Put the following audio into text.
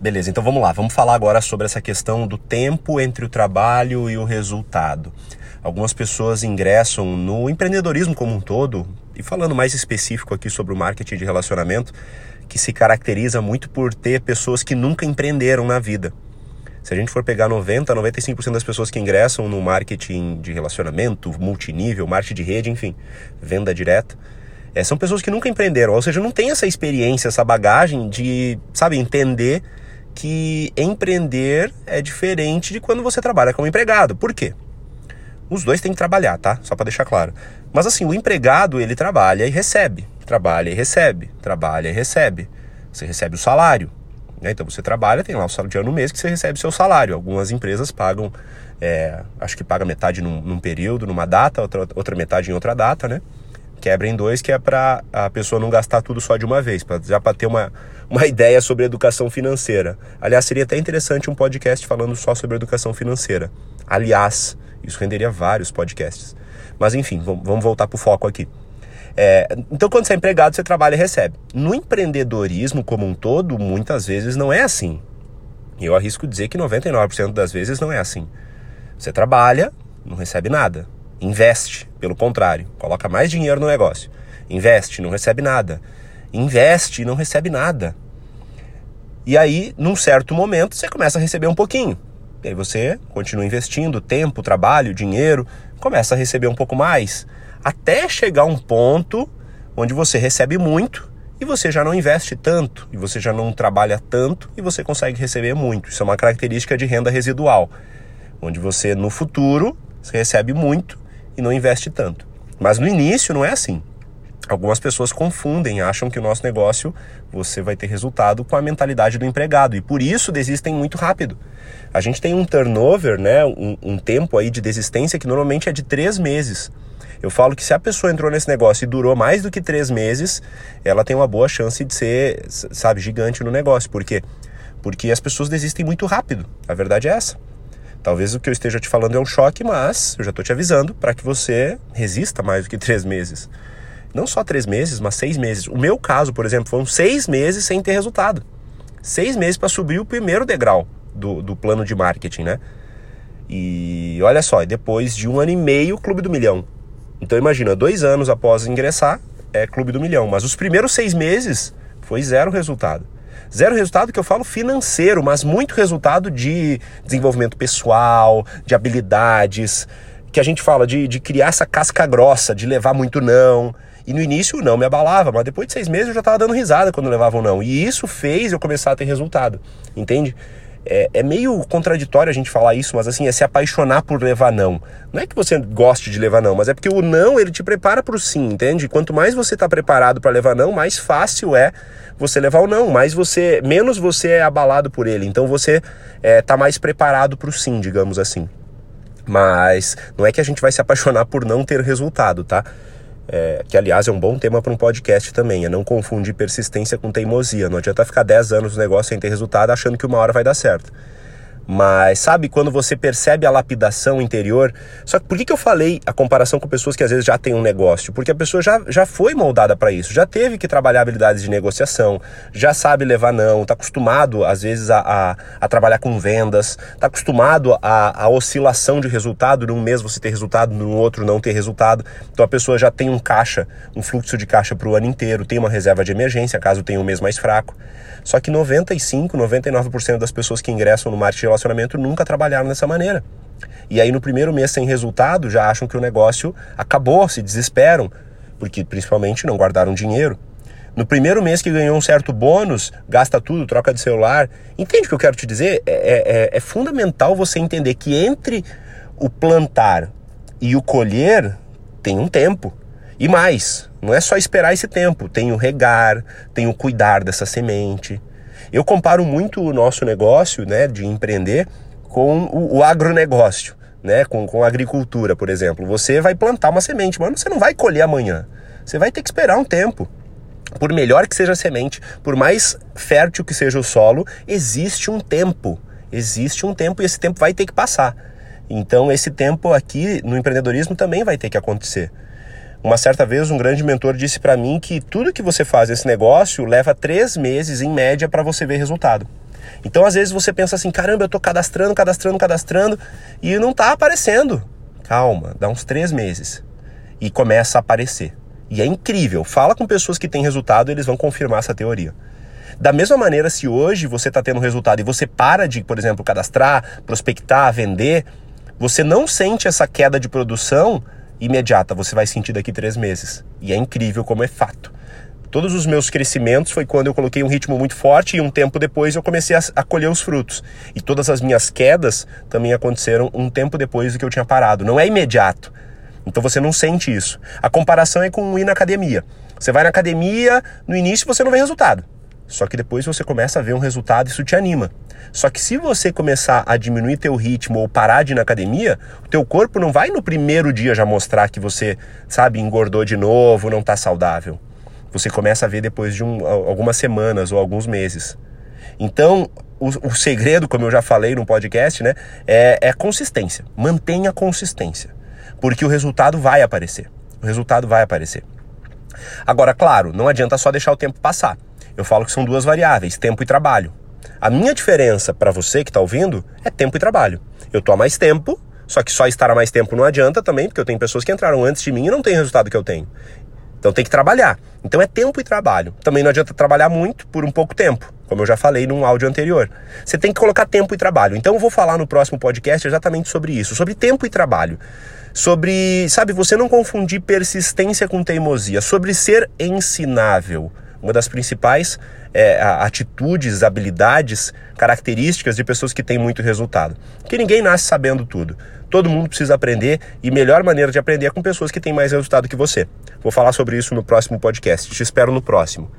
Beleza, então vamos lá. Vamos falar agora sobre essa questão do tempo entre o trabalho e o resultado. Algumas pessoas ingressam no empreendedorismo como um todo, e falando mais específico aqui sobre o marketing de relacionamento, que se caracteriza muito por ter pessoas que nunca empreenderam na vida. Se a gente for pegar 90, 95% das pessoas que ingressam no marketing de relacionamento, multinível, marketing de rede, enfim, venda direta, é, são pessoas que nunca empreenderam, ou seja, não tem essa experiência, essa bagagem de, sabe, entender que empreender é diferente de quando você trabalha como empregado. Por quê? Os dois têm que trabalhar, tá? Só para deixar claro. Mas assim, o empregado, ele trabalha e recebe. Trabalha e recebe. Trabalha e recebe. Você recebe o salário. Né? Então você trabalha, tem lá o salário no mês que você recebe seu salário. Algumas empresas pagam, é, acho que paga metade num, num, período, numa data, outra, outra metade em outra data, né? Quebra em dois, que é para a pessoa não gastar tudo só de uma vez, pra, já para ter uma, uma ideia sobre educação financeira. Aliás, seria até interessante um podcast falando só sobre educação financeira. Aliás, isso renderia vários podcasts. Mas enfim, vamos voltar para o foco aqui. É, então, quando você é empregado, você trabalha e recebe. No empreendedorismo como um todo, muitas vezes não é assim. E eu arrisco dizer que 99% das vezes não é assim. Você trabalha, não recebe nada. Investe, pelo contrário, coloca mais dinheiro no negócio. Investe, não recebe nada. Investe, não recebe nada. E aí, num certo momento, você começa a receber um pouquinho. E aí você continua investindo tempo, trabalho, dinheiro, começa a receber um pouco mais, até chegar um ponto onde você recebe muito e você já não investe tanto, e você já não trabalha tanto e você consegue receber muito. Isso é uma característica de renda residual, onde você no futuro recebe muito e não investe tanto. Mas no início não é assim. Algumas pessoas confundem, acham que o nosso negócio você vai ter resultado com a mentalidade do empregado e por isso desistem muito rápido. A gente tem um turnover, né, um, um tempo aí de desistência que normalmente é de três meses. Eu falo que se a pessoa entrou nesse negócio e durou mais do que três meses, ela tem uma boa chance de ser, sabe, gigante no negócio. Por quê? Porque as pessoas desistem muito rápido. A verdade é essa. Talvez o que eu esteja te falando é um choque, mas eu já estou te avisando para que você resista mais do que três meses. Não só três meses, mas seis meses. O meu caso, por exemplo, foram seis meses sem ter resultado. Seis meses para subir o primeiro degrau do, do plano de marketing, né? E olha só, depois de um ano e meio, Clube do Milhão. Então imagina, dois anos após ingressar, é Clube do Milhão. Mas os primeiros seis meses foi zero resultado. Zero resultado que eu falo financeiro, mas muito resultado de desenvolvimento pessoal, de habilidades, que a gente fala de, de criar essa casca grossa, de levar muito não. E no início não me abalava, mas depois de seis meses eu já estava dando risada quando levava um não. E isso fez eu começar a ter resultado, entende? É, é, meio contraditório a gente falar isso, mas assim, é se apaixonar por levar não. Não é que você goste de levar não, mas é porque o não ele te prepara para o sim, entende? Quanto mais você está preparado para levar não, mais fácil é você levar o não, mais você, menos você é abalado por ele. Então você é, tá mais preparado para o sim, digamos assim. Mas não é que a gente vai se apaixonar por não ter resultado, tá? É, que aliás é um bom tema para um podcast também, é não confundir persistência com teimosia. Não adianta ficar 10 anos no negócio sem ter resultado achando que uma hora vai dar certo. Mas sabe quando você percebe a lapidação interior? Só que por que, que eu falei a comparação com pessoas que às vezes já têm um negócio? Porque a pessoa já, já foi moldada para isso, já teve que trabalhar habilidades de negociação, já sabe levar não, está acostumado às vezes a, a, a, trabalhar com vendas, está acostumado a, a oscilação de resultado, num mês você ter resultado, no outro não ter resultado. Então a pessoa já tem um caixa, um fluxo de caixa para o ano inteiro, tem uma reserva de emergência caso tenha um mês mais fraco. Só que 95, 99% das pessoas que ingressam no marketing relacionamento nunca trabalharam dessa maneira. E aí no primeiro mês sem resultado já acham que o negócio acabou, se desesperam, porque principalmente não guardaram dinheiro. No primeiro mês que ganhou um certo bônus, gasta tudo, troca de celular. Entende o que eu quero te dizer? É, é, é, é fundamental você entender que entre o plantar e o colher tem um tempo. E mais, não é só esperar esse tempo, tem o regar, tem o cuidar dessa semente. Eu comparo muito o nosso negócio né, de empreender com o, o agronegócio, né, com, com a agricultura, por exemplo. Você vai plantar uma semente, mas você não vai colher amanhã. Você vai ter que esperar um tempo. Por melhor que seja a semente, por mais fértil que seja o solo, existe um tempo. Existe um tempo e esse tempo vai ter que passar. Então, esse tempo aqui no empreendedorismo também vai ter que acontecer. Uma certa vez, um grande mentor disse para mim que tudo que você faz nesse negócio leva três meses em média para você ver resultado. Então, às vezes, você pensa assim: caramba, eu tô cadastrando, cadastrando, cadastrando e não tá aparecendo. Calma, dá uns três meses e começa a aparecer. E é incrível. Fala com pessoas que têm resultado, eles vão confirmar essa teoria. Da mesma maneira, se hoje você está tendo resultado e você para de, por exemplo, cadastrar, prospectar, vender, você não sente essa queda de produção imediata, você vai sentir daqui três meses. E é incrível como é fato. Todos os meus crescimentos foi quando eu coloquei um ritmo muito forte e um tempo depois eu comecei a, colher os frutos. E todas as minhas quedas também aconteceram um tempo depois do que eu tinha parado. Não é imediato. Então você não sente isso. A comparação é com ir na academia. Você vai na academia, no início você não vê resultado. Só que depois você começa a ver um resultado e isso te anima. Só que se você começar a diminuir teu ritmo ou parar de ir na academia, o teu corpo não vai no primeiro dia já mostrar que você, sabe, engordou de novo, não está saudável. Você começa a ver depois de um, algumas semanas ou alguns meses. Então, o, o, segredo, como eu já falei no podcast, né, é, é consistência. Mantenha consistência porque o resultado vai aparecer. O resultado vai aparecer. Agora, claro, não adianta só deixar o tempo passar. Eu falo que são duas variáveis, tempo e trabalho. A minha diferença para você que está ouvindo é tempo e trabalho. Eu estou há mais tempo, só que só estar há mais tempo não adianta também, porque eu tenho pessoas que entraram antes de mim e não têm o resultado que eu tenho. Então tem que trabalhar. Então é tempo e trabalho. Também não adianta trabalhar muito por um pouco tempo, como eu já falei num áudio anterior. Você tem que colocar tempo e trabalho. Então eu vou falar no próximo podcast exatamente sobre isso, sobre tempo e trabalho. Sobre, sabe, você não confundir persistência com teimosia, sobre ser ensinável. Uma das principais é, atitudes, habilidades, características de pessoas que têm muito resultado. Que ninguém nasce sabendo tudo. Todo mundo precisa aprender e melhor maneira de aprender é com pessoas que têm mais resultado que você. Vou falar sobre isso no próximo podcast. Te espero no próximo.